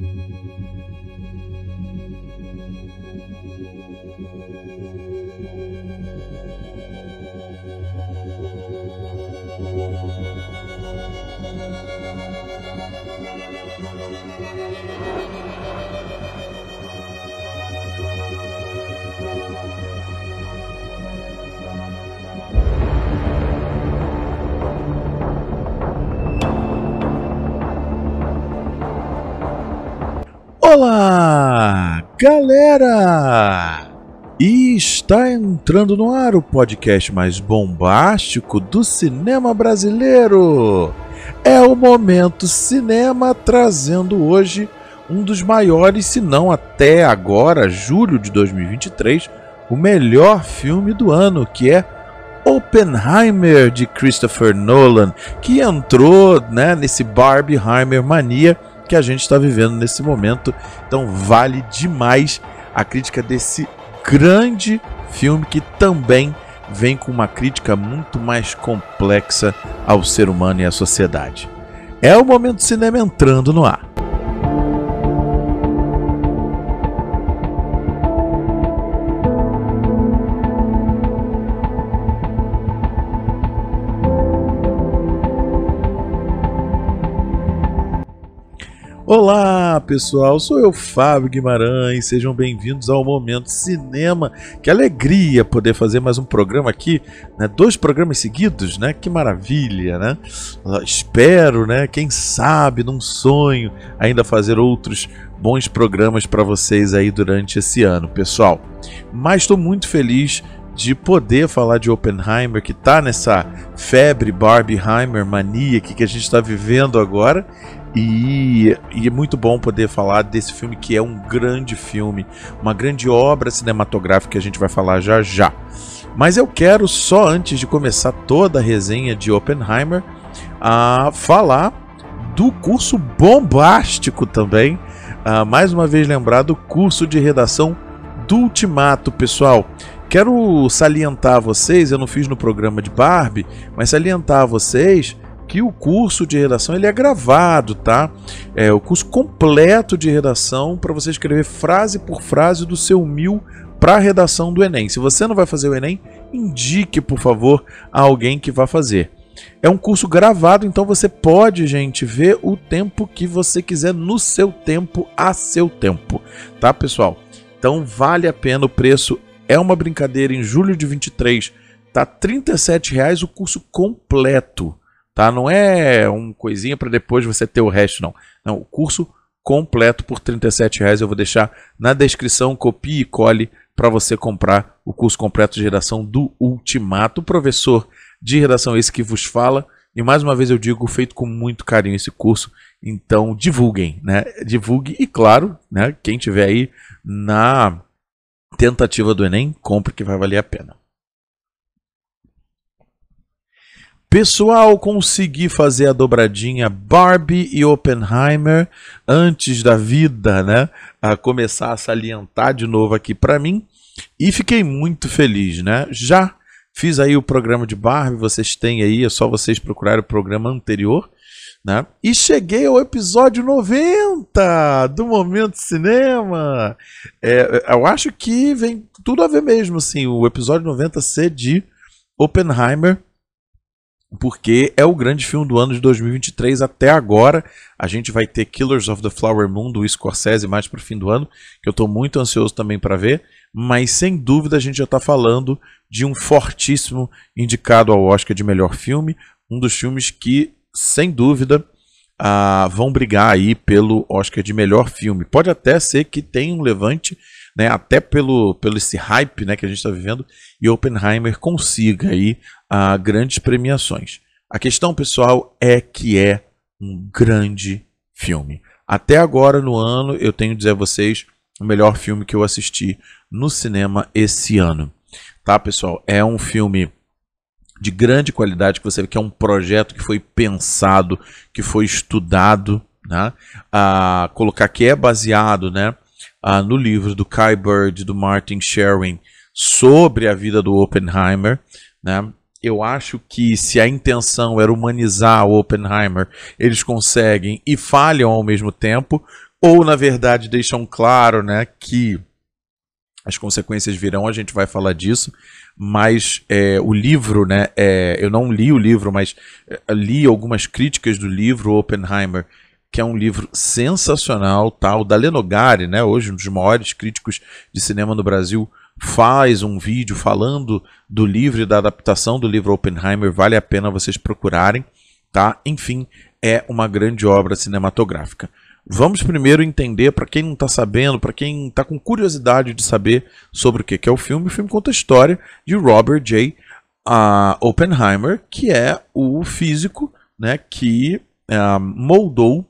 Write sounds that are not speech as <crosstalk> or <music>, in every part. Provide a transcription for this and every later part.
Olá, galera! E está entrando no ar o podcast mais bombástico do cinema brasileiro. É o Momento Cinema trazendo hoje um dos maiores, se não até agora, julho de 2023, o melhor filme do ano, que é Oppenheimer de Christopher Nolan, que entrou né, nesse Barbieheimer mania que a gente está vivendo nesse momento. Então vale demais a crítica desse grande filme que também vem com uma crítica muito mais complexa ao ser humano e à sociedade. É o momento cinema entrando no ar. Olá pessoal, sou eu Fábio Guimarães, sejam bem-vindos ao Momento Cinema. Que alegria poder fazer mais um programa aqui, né? Dois programas seguidos, né? Que maravilha, né? Espero, né? Quem sabe, num sonho, ainda fazer outros bons programas para vocês aí durante esse ano, pessoal. Mas estou muito feliz de poder falar de Oppenheimer, que está nessa febre Barbieheimer mania que a gente está vivendo agora. E, e, é muito bom poder falar desse filme que é um grande filme, uma grande obra cinematográfica que a gente vai falar já já. Mas eu quero só antes de começar toda a resenha de Oppenheimer a falar do curso bombástico também. Uh, mais uma vez lembrado, curso de redação do Ultimato, pessoal. Quero salientar a vocês, eu não fiz no programa de Barbie, mas salientar a vocês que o curso de redação ele é gravado, tá? É o curso completo de redação para você escrever frase por frase do seu mil para a redação do Enem. Se você não vai fazer o Enem, indique, por favor, a alguém que vá fazer. É um curso gravado, então você pode, gente, ver o tempo que você quiser no seu tempo, a seu tempo, tá, pessoal? Então vale a pena, o preço é uma brincadeira. Em julho de 23 tá R$ reais o curso completo tá? Não é um coisinha para depois você ter o resto, não. Não, o curso completo por R$ reais eu vou deixar na descrição, copie e cole para você comprar o curso completo de redação do Ultimato. Professor de redação esse que vos fala. E mais uma vez eu digo, feito com muito carinho esse curso. Então divulguem, né? Divulgue e claro, né, quem tiver aí na tentativa do Enem, compre que vai valer a pena. Pessoal, consegui fazer a dobradinha Barbie e Oppenheimer antes da vida, né? A começar a salientar de novo aqui para mim e fiquei muito feliz, né? Já fiz aí o programa de Barbie, vocês têm aí, é só vocês procurarem o programa anterior, né? E cheguei ao episódio 90 do Momento Cinema. É, eu acho que vem tudo a ver mesmo, assim, o episódio 90 ser de Oppenheimer porque é o grande filme do ano de 2023 até agora. A gente vai ter Killers of the Flower Moon do Scorsese mais para o fim do ano, que eu estou muito ansioso também para ver. Mas sem dúvida a gente já está falando de um fortíssimo indicado ao Oscar de melhor filme, um dos filmes que, sem dúvida, uh, vão brigar aí pelo Oscar de melhor filme. Pode até ser que tenha um levante né, até pelo, pelo esse hype né, que a gente está vivendo, e Oppenheimer consiga aí uh, grandes premiações. A questão, pessoal, é que é um grande filme. Até agora no ano, eu tenho que dizer a vocês o melhor filme que eu assisti no cinema esse ano. Tá, pessoal? É um filme de grande qualidade que você vê que é um projeto que foi pensado, que foi estudado, né? A colocar que é baseado, né? ah, no livro do Kai Bird, do Martin Sherwin, sobre a vida do Oppenheimer. Né? Eu acho que se a intenção era humanizar o Oppenheimer, eles conseguem e falham ao mesmo tempo ou na verdade deixam claro, né, que as consequências virão, a gente vai falar disso, mas é, o livro, né, é, eu não li o livro, mas é, li algumas críticas do livro Oppenheimer, que é um livro sensacional, tal, tá? da Lenogari, né, hoje um dos maiores críticos de cinema no Brasil, faz um vídeo falando do livro e da adaptação do livro Oppenheimer, vale a pena vocês procurarem, tá? Enfim, é uma grande obra cinematográfica. Vamos primeiro entender, para quem não está sabendo, para quem está com curiosidade de saber sobre o que é o filme, o filme conta a história de Robert J. Uh, Oppenheimer, que é o físico né, que uh, moldou,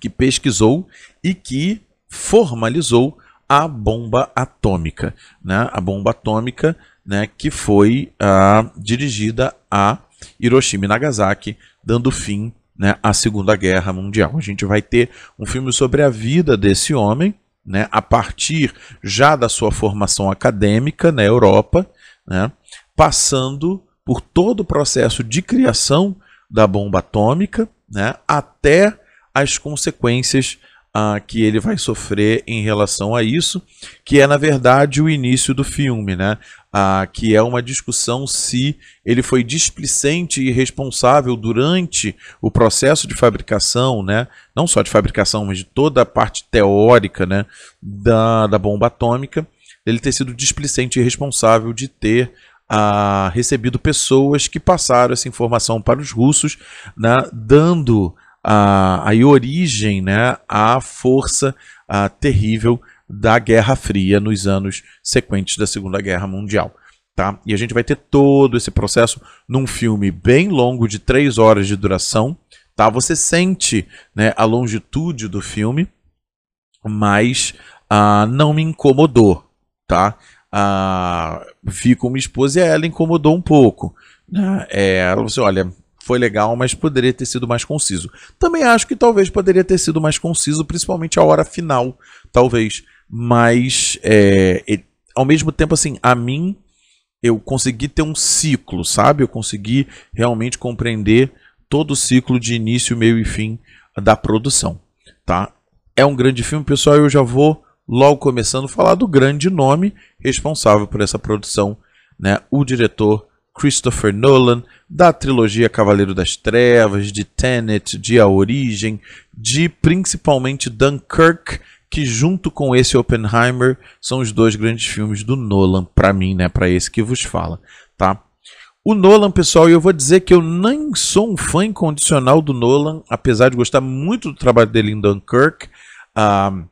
que pesquisou e que formalizou a bomba atômica. Né? A bomba atômica né, que foi uh, dirigida a Hiroshima e Nagasaki, dando fim né, a Segunda Guerra Mundial. A gente vai ter um filme sobre a vida desse homem, né, a partir já da sua formação acadêmica na Europa, né, passando por todo o processo de criação da bomba atômica, né, até as consequências uh, que ele vai sofrer em relação a isso, que é na verdade o início do filme, né? Uh, que é uma discussão se ele foi displicente e responsável durante o processo de fabricação, né? Não só de fabricação, mas de toda a parte teórica, né? Da, da bomba atômica, ele ter sido displicente e responsável de ter uh, recebido pessoas que passaram essa informação para os russos, né, dando a, a origem né, à força a, terrível da Guerra Fria nos anos sequentes da Segunda Guerra Mundial. Tá? E a gente vai ter todo esse processo num filme bem longo, de três horas de duração. Tá? Você sente né, a longitude do filme, mas ah, não me incomodou. Tá? Ah, vi com minha esposa e ela incomodou um pouco. Né? É, ela falou assim: olha, foi legal, mas poderia ter sido mais conciso. Também acho que talvez poderia ter sido mais conciso, principalmente a hora final, talvez. Mas, é, ao mesmo tempo, assim, a mim, eu consegui ter um ciclo, sabe? Eu consegui realmente compreender todo o ciclo de início, meio e fim da produção, tá? É um grande filme, pessoal, eu já vou logo começando a falar do grande nome responsável por essa produção, né? O diretor Christopher Nolan, da trilogia Cavaleiro das Trevas, de Tenet, de A Origem, de principalmente Dunkirk, que junto com esse Oppenheimer são os dois grandes filmes do Nolan para mim, né, para esse que vos fala, tá? O Nolan, pessoal, eu vou dizer que eu nem sou um fã incondicional do Nolan, apesar de gostar muito do trabalho dele em Dunkirk. Uh,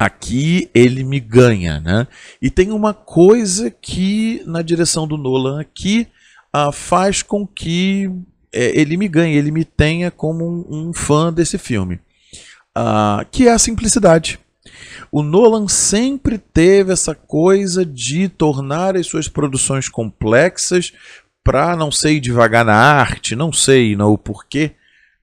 Aqui ele me ganha, né? E tem uma coisa que na direção do Nolan aqui uh, faz com que é, ele me ganhe, ele me tenha como um, um fã desse filme, uh, que é a simplicidade. O Nolan sempre teve essa coisa de tornar as suas produções complexas para não sei devagar na arte, não sei não, o porquê,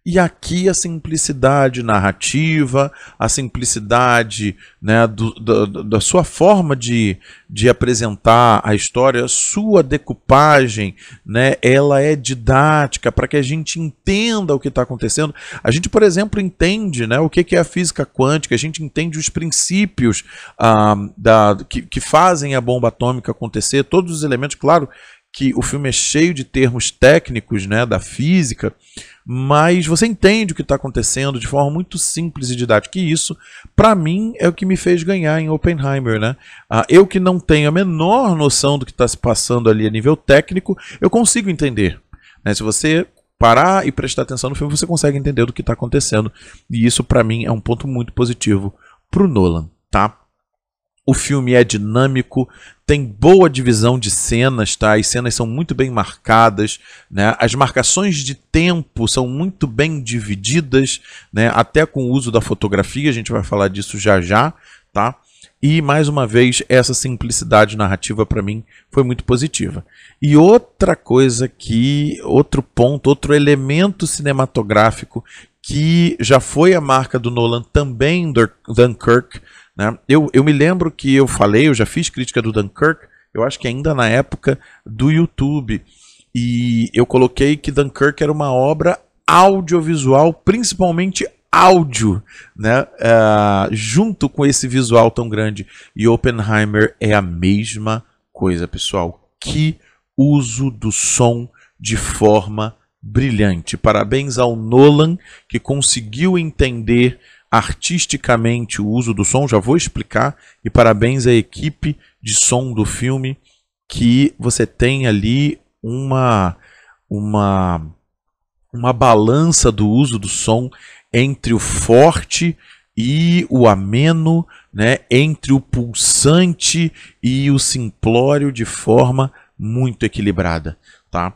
e aqui a simplicidade narrativa, a simplicidade né, do, do, da sua forma de, de apresentar a história, a sua decupagem, né, ela é didática para que a gente entenda o que está acontecendo. A gente, por exemplo, entende né, o que é a física quântica, a gente entende os princípios ah, da, que, que fazem a bomba atômica acontecer, todos os elementos, claro que o filme é cheio de termos técnicos né, da física, mas você entende o que está acontecendo de forma muito simples e didática. E isso, para mim, é o que me fez ganhar em Oppenheimer. Né? Ah, eu que não tenho a menor noção do que está se passando ali a nível técnico, eu consigo entender. Né? Se você parar e prestar atenção no filme, você consegue entender do que está acontecendo. E isso, para mim, é um ponto muito positivo para o Nolan. Tá? O filme é dinâmico, tem boa divisão de cenas, tá? As cenas são muito bem marcadas, né? As marcações de tempo são muito bem divididas, né? Até com o uso da fotografia, a gente vai falar disso já já, tá? E mais uma vez, essa simplicidade narrativa para mim foi muito positiva. E outra coisa que, outro ponto, outro elemento cinematográfico que já foi a marca do Nolan também em Dunkirk, né? Eu, eu me lembro que eu falei, eu já fiz crítica do Dunkirk, eu acho que ainda na época do YouTube, e eu coloquei que Dunkirk era uma obra audiovisual, principalmente áudio, né, uh, junto com esse visual tão grande. E Oppenheimer é a mesma coisa, pessoal. Que uso do som de forma brilhante. Parabéns ao Nolan que conseguiu entender artisticamente o uso do som, já vou explicar, e parabéns à equipe de som do filme que você tem ali uma uma uma balança do uso do som entre o forte e o ameno, né, entre o pulsante e o simplório de forma muito equilibrada, tá?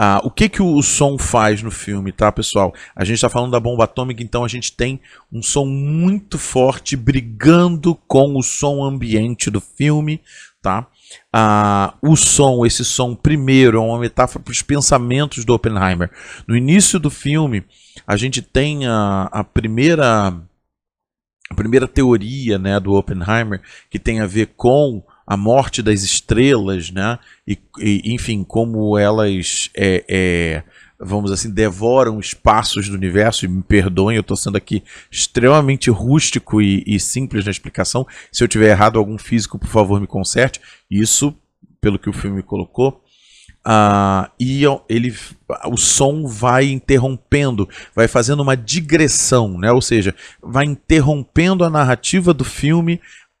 Ah, o que, que o som faz no filme, tá, pessoal? A gente está falando da bomba atômica, então a gente tem um som muito forte brigando com o som ambiente do filme, tá? Ah, o som, esse som, primeiro, é uma metáfora para os pensamentos do Oppenheimer. No início do filme, a gente tem a, a primeira a primeira teoria né, do Oppenheimer que tem a ver com a morte das estrelas, né? E, e enfim, como elas é, é, vamos assim, devoram espaços do universo, e me perdoem, eu estou sendo aqui extremamente rústico e, e, simples na explicação. Se eu tiver errado, algum físico, por favor, me conserte. Isso, pelo que o filme colocou. Uh, e ele, o som vai interrompendo, vai fazendo uma digressão, né? ou seja, vai interrompendo a narrativa do filme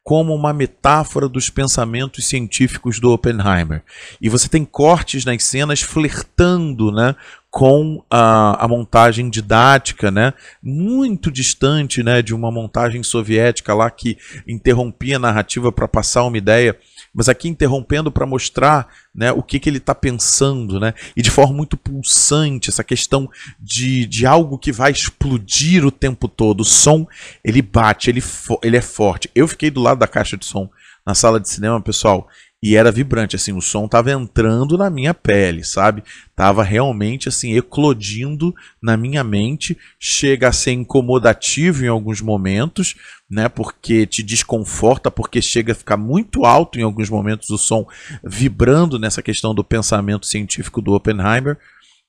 como uma metáfora dos pensamentos científicos do Oppenheimer. E você tem cortes nas cenas flertando né, com a, a montagem didática, né, muito distante né, de uma montagem soviética lá que interrompia a narrativa para passar uma ideia mas aqui interrompendo para mostrar né, o que, que ele está pensando, né, e de forma muito pulsante, essa questão de, de algo que vai explodir o tempo todo. O som, ele bate, ele, ele é forte. Eu fiquei do lado da caixa de som na sala de cinema, pessoal, e era vibrante, assim, o som tava entrando na minha pele, sabe? Tava realmente assim eclodindo na minha mente, chega a ser incomodativo em alguns momentos, né? Porque te desconforta, porque chega a ficar muito alto em alguns momentos o som vibrando nessa questão do pensamento científico do Oppenheimer,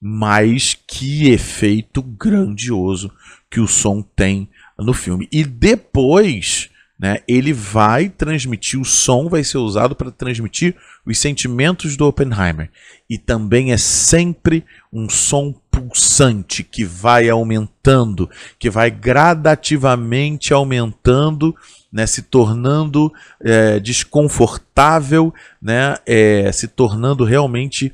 mas que efeito grandioso que o som tem no filme. E depois, né, ele vai transmitir, o som vai ser usado para transmitir os sentimentos do Oppenheimer. E também é sempre um som pulsante que vai aumentando, que vai gradativamente aumentando, né, se tornando é, desconfortável, né, é, se tornando realmente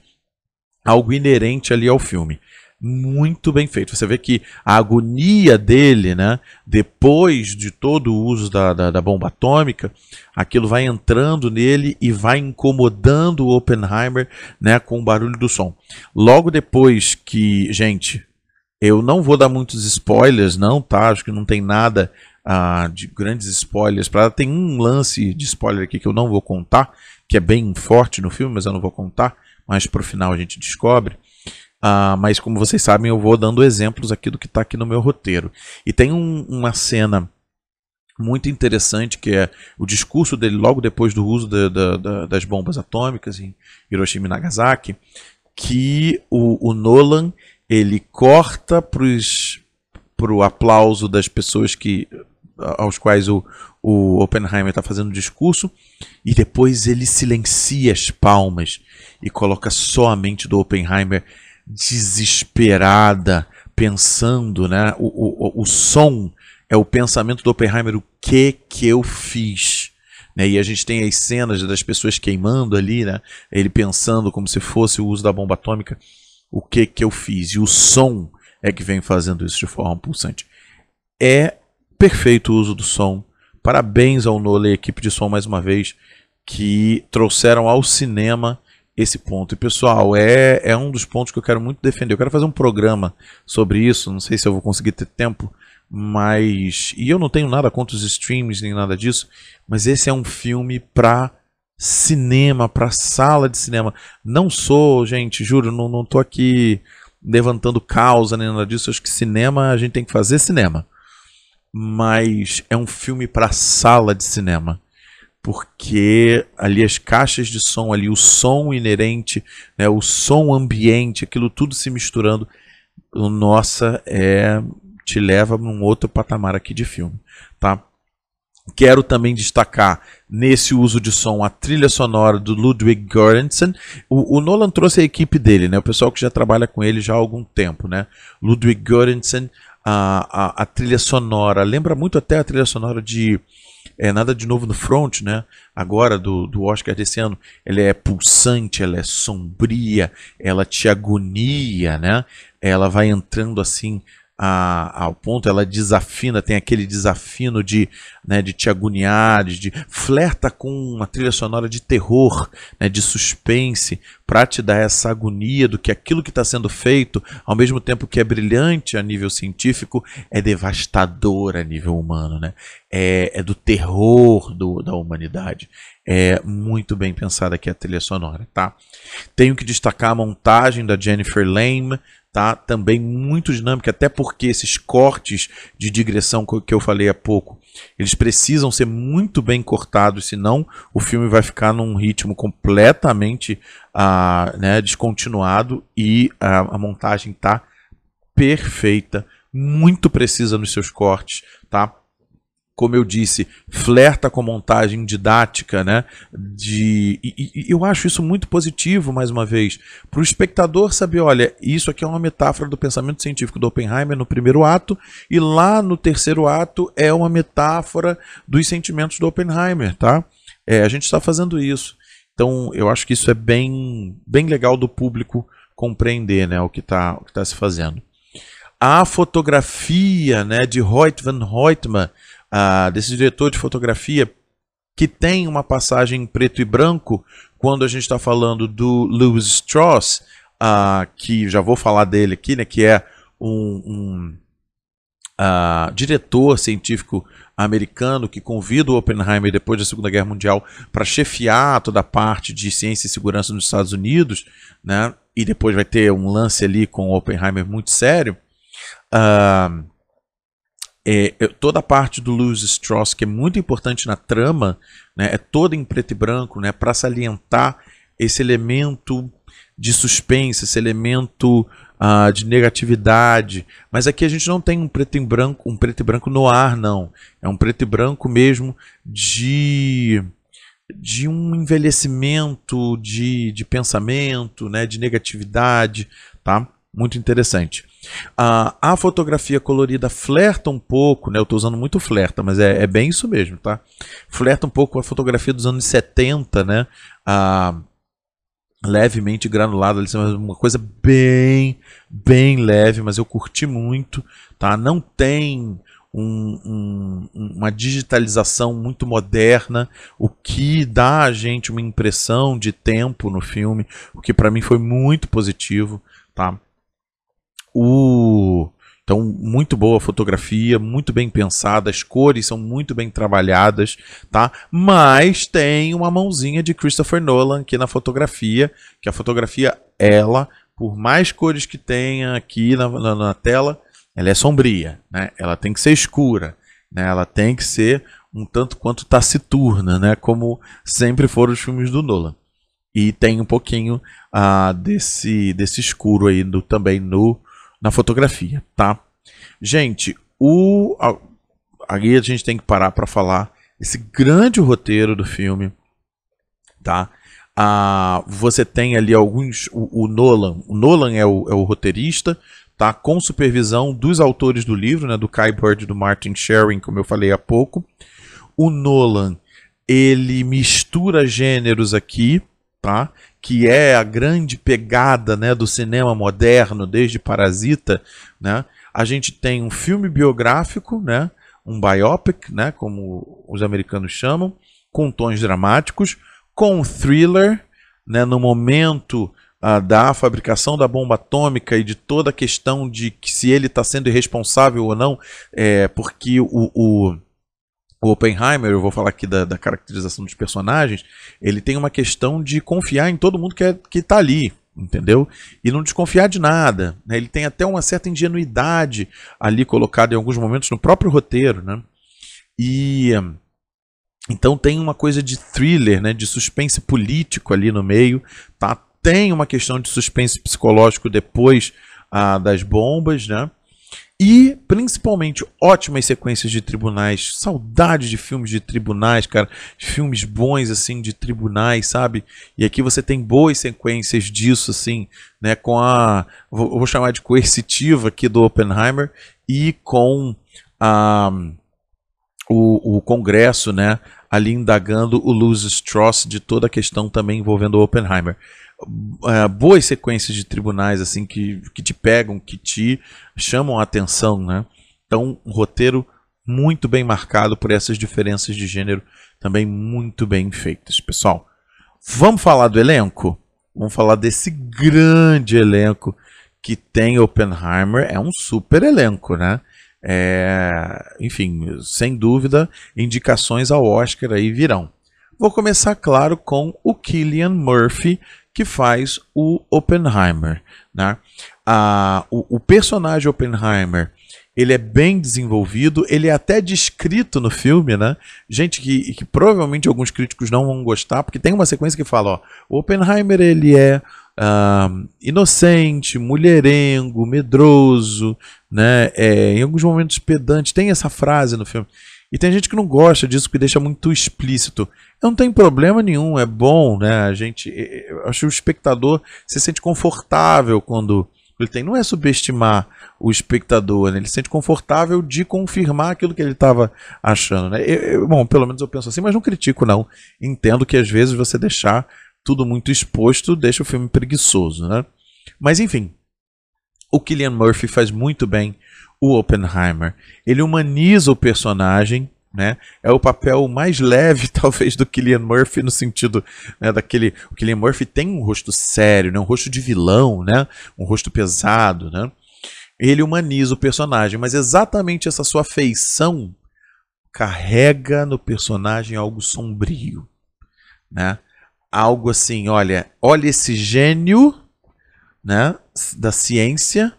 algo inerente ali ao filme muito bem feito. Você vê que a agonia dele, né, depois de todo o uso da, da, da, bomba atômica, aquilo vai entrando nele e vai incomodando o Oppenheimer né, com o barulho do som. Logo depois que, gente, eu não vou dar muitos spoilers, não, tá? Acho que não tem nada uh, de grandes spoilers. Pra... Tem um lance de spoiler aqui que eu não vou contar, que é bem forte no filme, mas eu não vou contar. Mas pro final a gente descobre. Uh, mas como vocês sabem, eu vou dando exemplos aqui do que está aqui no meu roteiro. E tem um, uma cena muito interessante que é o discurso dele logo depois do uso da, da, da, das bombas atômicas em Hiroshima e Nagasaki, que o, o Nolan ele corta para o aplauso das pessoas que aos quais o, o Oppenheimer está fazendo discurso e depois ele silencia as palmas e coloca só a mente do Oppenheimer desesperada, pensando, né? O, o, o som é o pensamento do Oppenheimer, o que que eu fiz? Né? E a gente tem as cenas das pessoas queimando ali, né? Ele pensando como se fosse o uso da bomba atômica, o que que eu fiz? E o som é que vem fazendo isso de forma pulsante. É perfeito o uso do som. Parabéns ao Nolan e equipe de som mais uma vez que trouxeram ao cinema esse ponto. E pessoal, é, é um dos pontos que eu quero muito defender. Eu quero fazer um programa sobre isso. Não sei se eu vou conseguir ter tempo, mas. E eu não tenho nada contra os streams nem nada disso, mas esse é um filme para cinema, para sala de cinema. Não sou, gente, juro, não, não tô aqui levantando causa nem nada disso. acho que cinema a gente tem que fazer cinema. Mas é um filme para sala de cinema porque ali as caixas de som, ali o som inerente, né, o som ambiente, aquilo tudo se misturando, nossa, é te leva num outro patamar aqui de filme, tá? Quero também destacar nesse uso de som a trilha sonora do Ludwig Göransson. O, o, Nolan trouxe a equipe dele, né? O pessoal que já trabalha com ele já há algum tempo, né? Ludwig Göransson, a, a, a trilha sonora lembra muito até a trilha sonora de é nada de novo no front, né? Agora do, do Oscar desse ano, ela é pulsante, ela é sombria, ela te agonia, né? Ela vai entrando assim a, ao ponto, ela desafina, tem aquele desafino de, né, de te agoniar, de, de flerta com uma trilha sonora de terror, né, de suspense, para te dar essa agonia do que aquilo que está sendo feito, ao mesmo tempo que é brilhante a nível científico, é devastador a nível humano, né? é, é do terror do, da humanidade. É muito bem pensada aqui a trilha sonora, tá? Tenho que destacar a montagem da Jennifer Lame, tá? Também muito dinâmica, até porque esses cortes de digressão que eu falei há pouco, eles precisam ser muito bem cortados, senão o filme vai ficar num ritmo completamente uh, né, descontinuado e a, a montagem tá perfeita, muito precisa nos seus cortes, tá? Como eu disse, flerta com montagem didática, né? De, e, e eu acho isso muito positivo, mais uma vez, para o espectador saber, olha, isso aqui é uma metáfora do pensamento científico do Oppenheimer no primeiro ato, e lá no terceiro ato é uma metáfora dos sentimentos do Oppenheimer, tá? É, a gente está fazendo isso. Então, eu acho que isso é bem, bem legal do público compreender, né, o que está tá se fazendo. A fotografia, né, de Hoyt van Hoytman, desse diretor de fotografia que tem uma passagem em preto e branco quando a gente está falando do Lewis Strauss, que já vou falar dele aqui, né, que é um, um diretor científico americano que convida o Oppenheimer depois da Segunda Guerra Mundial para chefiar toda a parte de ciência e segurança nos Estados Unidos, né? E depois vai ter um lance ali com o Oppenheimer muito sério. Uh, é, toda a parte do Louis Strauss, que é muito importante na trama, né, é toda em preto e branco, né, para salientar esse elemento de suspense, esse elemento uh, de negatividade. Mas aqui a gente não tem um preto e branco, um preto e branco no ar, não. É um preto e branco mesmo de de um envelhecimento de, de pensamento, né, de negatividade, tá? Muito interessante. Uh, a fotografia colorida flerta um pouco, né? Eu estou usando muito flerta, mas é, é, bem isso mesmo, tá? Flerta um pouco a fotografia dos anos 70, né? Uh, levemente granulada, uma coisa bem, bem leve, mas eu curti muito, tá? Não tem um, um, uma digitalização muito moderna, o que dá a gente uma impressão de tempo no filme, o que para mim foi muito positivo, tá? O então, muito boa fotografia, muito bem pensada, as cores são muito bem trabalhadas, tá? Mas tem uma mãozinha de Christopher Nolan aqui na fotografia, que a fotografia, ela, por mais cores que tenha aqui na, na, na tela, ela é sombria, né? Ela tem que ser escura, né? Ela tem que ser um tanto quanto taciturna, né? Como sempre foram os filmes do Nolan. E tem um pouquinho uh, desse, desse escuro aí do, também no na fotografia, tá? Gente, o aí a gente tem que parar para falar esse grande roteiro do filme, tá? Ah, você tem ali alguns o, o Nolan, o Nolan é o, é o, roteirista, tá? Com supervisão dos autores do livro, né? Do Kai Bird e do Martin Sherwin, como eu falei há pouco. O Nolan ele mistura gêneros aqui, tá? que é a grande pegada né, do cinema moderno desde Parasita, né, a gente tem um filme biográfico, né, um biopic, né, como os americanos chamam, com tons dramáticos, com um thriller, né, no momento uh, da fabricação da bomba atômica e de toda a questão de que se ele está sendo irresponsável ou não, é, porque o, o o Oppenheimer, eu vou falar aqui da, da, caracterização dos personagens, ele tem uma questão de confiar em todo mundo que, é, que tá ali, entendeu? E não desconfiar de nada. Né? Ele tem até uma certa ingenuidade ali colocada em alguns momentos no próprio roteiro, né? E então tem uma coisa de thriller, né? De suspense político ali no meio, tá? Tem uma questão de suspense psicológico depois ah, das bombas, né? E, principalmente, ótimas sequências de tribunais. Saudade de filmes de tribunais, cara. Filmes bons, assim, de tribunais, sabe? E aqui você tem boas sequências disso, assim, né? Com a. Vou, chamar de coercitiva aqui do Oppenheimer e com a. O, o Congresso, né? Ali indagando o Luz Strauss de toda a questão também envolvendo o Oppenheimer uh, boas sequências de tribunais assim que, que te pegam, que te chamam a atenção, né? Então, um roteiro muito bem marcado por essas diferenças de gênero, também muito bem feitas, pessoal. Vamos falar do elenco? Vamos falar desse grande elenco que tem Oppenheimer. É um super elenco, né? É, enfim, sem dúvida, indicações ao Oscar aí virão. Vou começar, claro, com o Killian Murphy, que faz o Oppenheimer. Né? Ah, o, o personagem Oppenheimer ele é bem desenvolvido, ele é até descrito no filme, né? Gente que, que, provavelmente alguns críticos não vão gostar, porque tem uma sequência que fala, ó, o Oppenheimer ele é uh, inocente, mulherengo, medroso, né? É, em alguns momentos pedante, tem essa frase no filme. E tem gente que não gosta disso, que deixa muito explícito. Não tem problema nenhum, é bom, né? A gente, eu acho que o espectador se sente confortável quando ele tem. Não é subestimar o espectador, né? Ele se sente confortável de confirmar aquilo que ele estava achando, né? Eu, eu, bom, pelo menos eu penso assim, mas não critico, não. Entendo que às vezes você deixar tudo muito exposto deixa o filme preguiçoso, né? Mas enfim, o Killian Murphy faz muito bem o Oppenheimer. Ele humaniza o personagem, né? É o papel mais leve, <laughs> talvez, do Killian Murphy, no sentido né, daquele. O Killian Murphy tem um rosto sério, né? um rosto de vilão, né? um rosto pesado. Né? Ele humaniza o personagem, mas exatamente essa sua feição carrega no personagem algo sombrio. Né? Algo assim, olha, olha esse gênio né, da ciência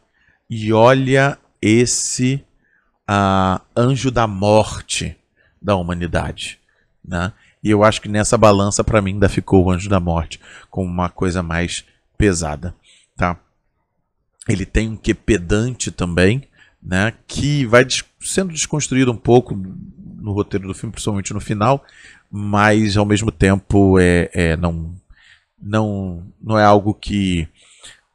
e olha esse uh, anjo da morte da humanidade. Né? E eu acho que nessa balança, para mim, ainda ficou o anjo da morte como uma coisa mais pesada. Tá? Ele tem um que pedante também, né, que vai sendo desconstruído um pouco no roteiro do filme, principalmente no final, mas ao mesmo tempo é, é não, não, não é algo que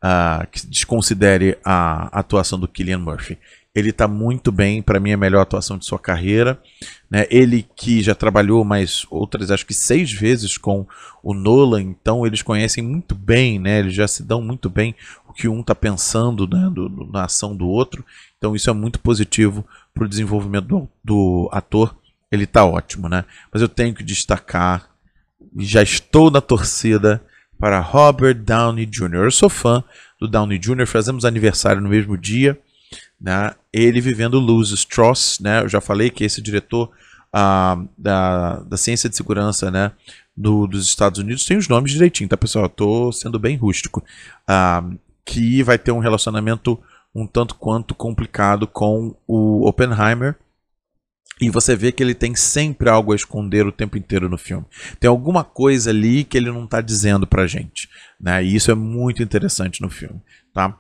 uh, que desconsidere a atuação do Killian Murphy. Ele está muito bem, para mim é a melhor atuação de sua carreira. Né? Ele que já trabalhou mais outras, acho que seis vezes com o Nolan, então eles conhecem muito bem, né? eles já se dão muito bem o que um está pensando né? do, do, na ação do outro. Então isso é muito positivo para o desenvolvimento do, do ator. Ele está ótimo, né? Mas eu tenho que destacar, já estou na torcida para Robert Downey Jr. Eu sou fã do Downey Jr., fazemos aniversário no mesmo dia. Né? Ele vivendo Luz Strauss, né? eu já falei que esse diretor ah, da, da ciência de segurança né? Do, dos Estados Unidos tem os nomes direitinho, tá pessoal? Estou sendo bem rústico. Ah, que vai ter um relacionamento um tanto quanto complicado com o Oppenheimer e você vê que ele tem sempre algo a esconder o tempo inteiro no filme. Tem alguma coisa ali que ele não está dizendo pra gente. Né? E isso é muito interessante no filme. Tá?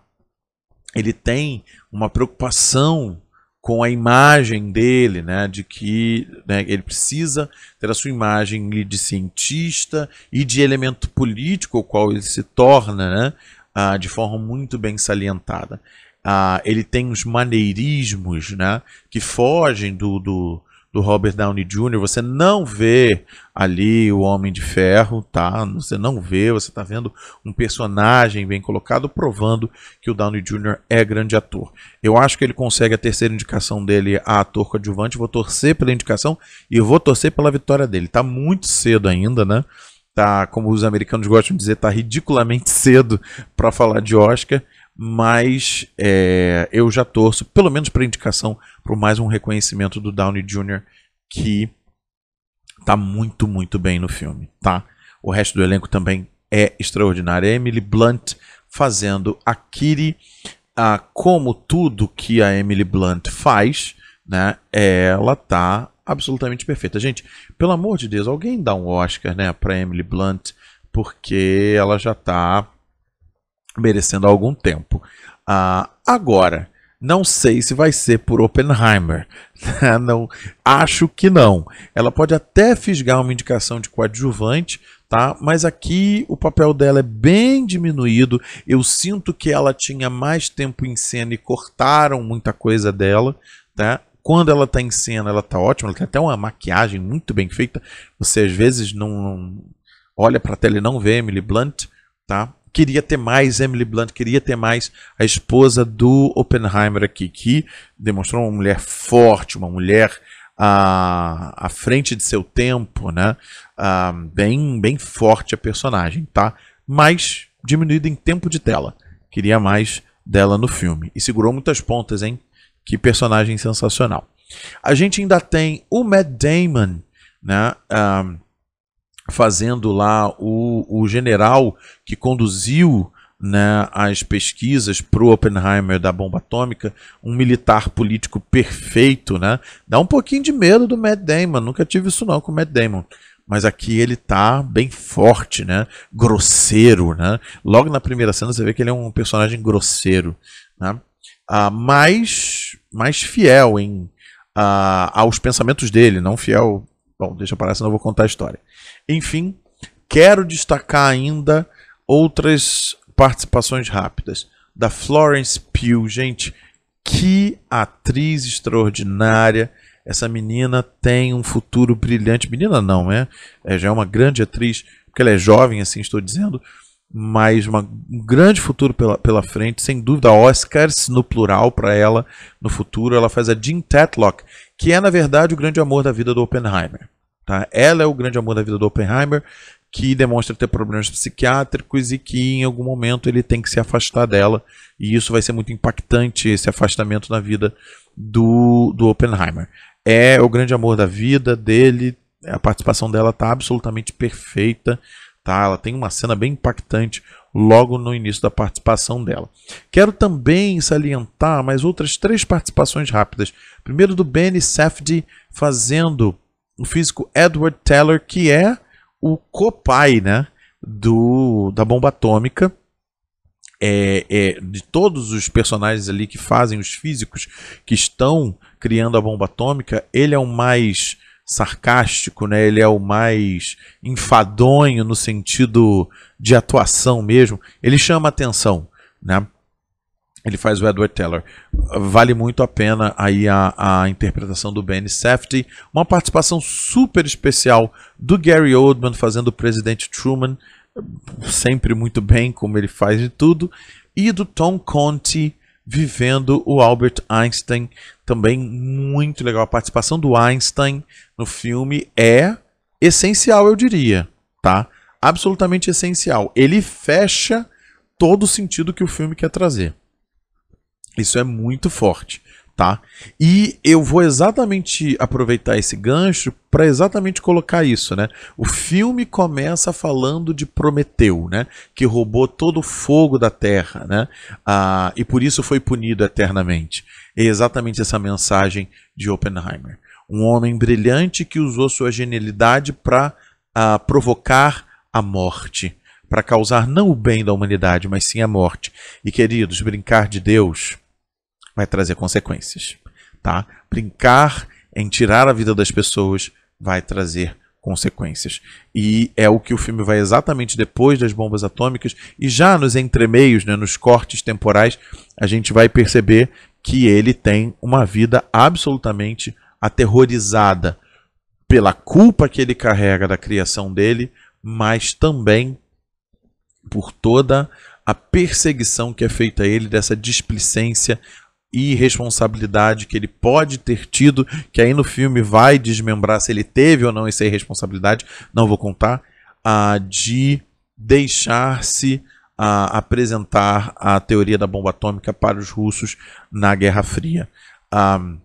Ele tem uma preocupação com a imagem dele, né, de que né, ele precisa ter a sua imagem de cientista e de elemento político, o qual ele se torna, né, ah, de forma muito bem salientada ah, ele tem uns maneirismos né, que fogem do, do, do Robert Downey Jr. Você não vê ali o Homem de Ferro, tá? Você não vê, você está vendo um personagem bem colocado, provando que o Downey Jr. é grande ator. Eu acho que ele consegue a terceira indicação dele a ator coadjuvante. Vou torcer pela indicação e vou torcer pela vitória dele. Tá muito cedo ainda, né? Tá, como os americanos gostam de dizer, tá ridiculamente cedo para falar de Oscar mas é, eu já torço, pelo menos para indicação, por mais um reconhecimento do Downey Jr. que tá muito, muito bem no filme, tá? O resto do elenco também é extraordinário. A Emily Blunt fazendo a Kitty, ah, como tudo que a Emily Blunt faz, né? Ela tá absolutamente perfeita. Gente, pelo amor de Deus, alguém dá um Oscar, né, para Emily Blunt, porque ela já tá merecendo algum tempo. Ah, agora, Não sei se vai ser por Oppenheimer. <laughs> não, acho que não. Ela pode até fisgar uma indicação de coadjuvante, tá? Mas aqui o papel dela é bem diminuído. Eu sinto que ela tinha mais tempo em cena e cortaram muita coisa dela, tá? Quando ela está em cena, ela está ótima. Ela tem até uma maquiagem muito bem feita. Você às vezes não, não olha para a tela e não vê Emily Blunt, tá? Queria ter mais Emily Blunt, queria ter mais a esposa do Oppenheimer aqui, que demonstrou uma mulher forte, uma mulher à, à frente de seu tempo, né? Ah, bem, bem forte a personagem, tá? Mas diminuída em tempo de tela. Queria mais dela no filme. E segurou muitas pontas, hein? Que personagem sensacional. A gente ainda tem o Matt Damon, né? Um, fazendo lá o, o general que conduziu né, as pesquisas para o Oppenheimer da bomba atômica, um militar político perfeito, né? Dá um pouquinho de medo do Matt Damon, nunca tive isso não com o Matt Damon. Mas aqui ele tá bem forte, né? Grosseiro, né? Logo na primeira cena você vê que ele é um personagem grosseiro, né? uh, mais, mais fiel em, uh, aos pensamentos dele, não fiel. Bom, deixa parar, senão eu vou contar a história. Enfim, quero destacar ainda outras participações rápidas. Da Florence Pugh, gente, que atriz extraordinária. Essa menina tem um futuro brilhante. Menina não, é? é já é uma grande atriz, porque ela é jovem, assim estou dizendo, mas uma, um grande futuro pela, pela frente, sem dúvida, Oscars no plural para ela no futuro. Ela faz a Jean Tatlock, que é na verdade o grande amor da vida do Oppenheimer. Tá? Ela é o grande amor da vida do Oppenheimer, que demonstra ter problemas psiquiátricos e que em algum momento ele tem que se afastar dela. E isso vai ser muito impactante, esse afastamento na vida do, do Oppenheimer. É o grande amor da vida dele, a participação dela está absolutamente perfeita tá? Ela tem uma cena bem impactante logo no início da participação dela. Quero também salientar mais outras três participações rápidas. Primeiro do Benny Safdie fazendo o físico Edward Teller, que é o copai, né, do da bomba atômica. É, é, de todos os personagens ali que fazem os físicos que estão criando a bomba atômica, ele é o mais sarcástico, né? Ele é o mais enfadonho no sentido de atuação mesmo. Ele chama atenção, né? Ele faz o Edward Teller. Vale muito a pena aí a, a interpretação do Benny Safdie. Uma participação super especial do Gary Oldman fazendo o presidente Truman. Sempre muito bem, como ele faz de tudo. E do Tom Conti vivendo o Albert Einstein. Também muito legal. A participação do Einstein no filme é essencial, eu diria, tá? Absolutamente essencial. Ele fecha todo o sentido que o filme quer trazer. Isso é muito forte tá? E eu vou exatamente aproveitar esse gancho para exatamente colocar isso, né? O filme começa falando de Prometeu, né? Que roubou todo o fogo da Terra, né? Ah, e por isso foi punido eternamente. É exatamente essa mensagem de Oppenheimer. Um homem brilhante que usou sua genialidade para ah, provocar a morte, para causar não o bem da humanidade, mas sim a morte. E queridos, brincar de Deus vai trazer consequências, tá? Brincar em tirar a vida das pessoas vai trazer consequências. E é o que o filme vai exatamente depois das bombas atômicas e já nos entremeios, né, nos cortes temporais, a gente vai perceber que ele tem uma vida absolutamente aterrorizada pela culpa que ele carrega da criação dele, mas também por toda a perseguição que é feita a ele dessa displicência irresponsabilidade que ele pode ter tido, que aí no filme vai desmembrar se ele teve ou não essa irresponsabilidade, não vou contar, uh, de deixar-se uh, apresentar a teoria da bomba atômica para os russos na Guerra Fria. Um,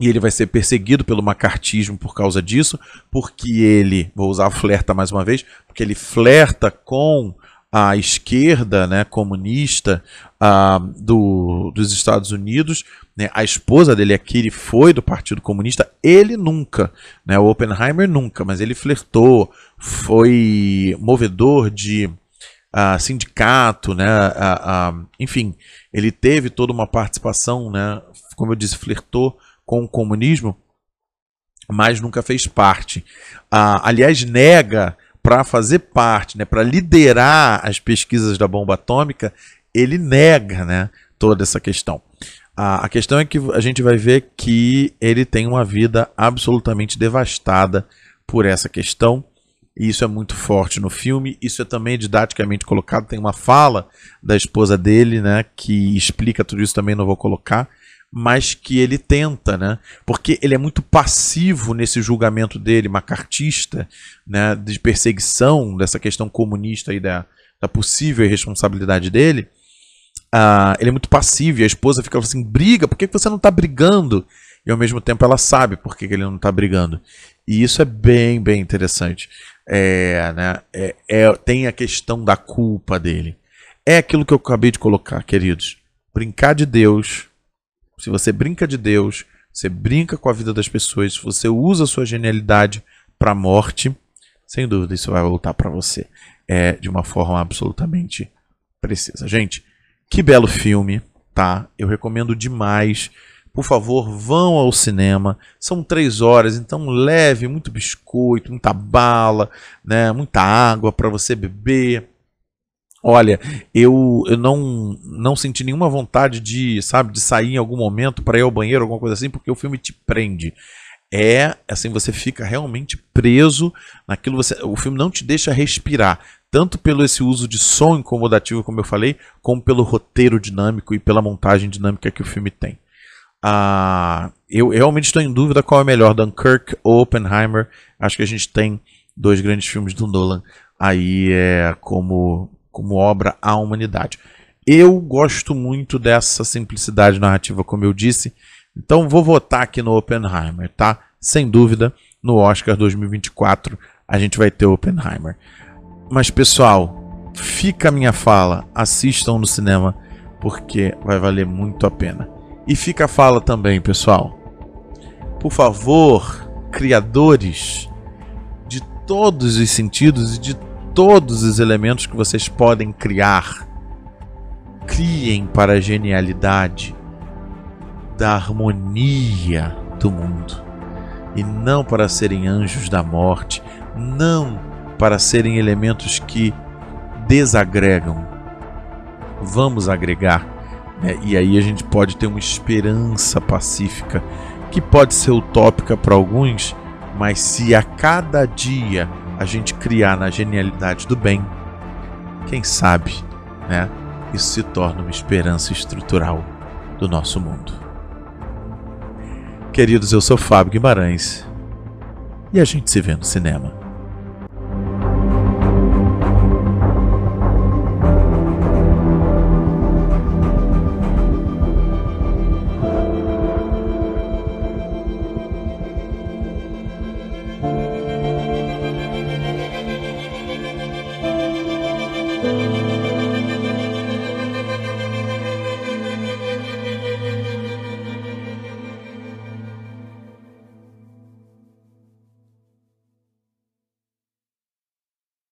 e ele vai ser perseguido pelo macartismo por causa disso, porque ele, vou usar a flerta mais uma vez, porque ele flerta com a esquerda né, comunista uh, do, dos Estados Unidos. Né, a esposa dele, a Kiri, foi do Partido Comunista. Ele nunca, né, o Oppenheimer nunca, mas ele flertou, foi movedor de uh, sindicato, né? Uh, enfim, ele teve toda uma participação, né? Como eu disse, flertou com o comunismo, mas nunca fez parte. aliás, nega para fazer parte, né? Para liderar as pesquisas da bomba atômica, ele nega, né? Toda essa questão. A, questão é que a gente vai ver que ele tem uma vida absolutamente devastada por essa questão. E isso é muito forte no filme. Isso é também didaticamente colocado. Tem uma fala da esposa dele, né, que explica tudo isso também, não vou colocar, mas que ele tenta, né? Porque ele é muito passivo nesse julgamento dele, macartista, né, de perseguição dessa questão comunista e da, da possível irresponsabilidade dele. Uh, ele é muito passivo e a esposa fica assim: briga, por que você não está brigando? E ao mesmo tempo ela sabe por que ele não está brigando. E isso é bem, bem interessante. É, né, é, é, tem a questão da culpa dele. É aquilo que eu acabei de colocar, queridos. Brincar de Deus. Se você brinca de Deus, você brinca com a vida das pessoas, se você usa a sua genialidade para a morte, sem dúvida isso vai voltar para você. É de uma forma absolutamente precisa. Gente, que belo filme, tá? Eu recomendo demais. Por favor, vão ao cinema. São três horas, então leve muito biscoito, muita bala, né? Muita água para você beber. Olha, eu, eu não, não senti nenhuma vontade de, sabe, de sair em algum momento para ir ao banheiro, alguma coisa assim, porque o filme te prende é assim você fica realmente preso naquilo você o filme não te deixa respirar tanto pelo esse uso de som incomodativo como eu falei como pelo roteiro dinâmico e pela montagem dinâmica que o filme tem ah, eu, eu realmente estou em dúvida qual é melhor Dunkirk ou Oppenheimer acho que a gente tem dois grandes filmes do Nolan aí é como como obra à humanidade eu gosto muito dessa simplicidade narrativa como eu disse então vou votar aqui no Oppenheimer, tá? Sem dúvida, no Oscar 2024 a gente vai ter Oppenheimer. Mas pessoal, fica a minha fala, assistam no cinema porque vai valer muito a pena. E fica a fala também, pessoal. Por favor, criadores de todos os sentidos e de todos os elementos que vocês podem criar, criem para a genialidade da harmonia do mundo, e não para serem anjos da morte, não para serem elementos que desagregam. Vamos agregar, né? e aí a gente pode ter uma esperança pacífica que pode ser utópica para alguns, mas se a cada dia a gente criar na genialidade do bem, quem sabe, né? Isso se torna uma esperança estrutural do nosso mundo. Queridos, eu sou Fábio Guimarães e a gente se vê no cinema.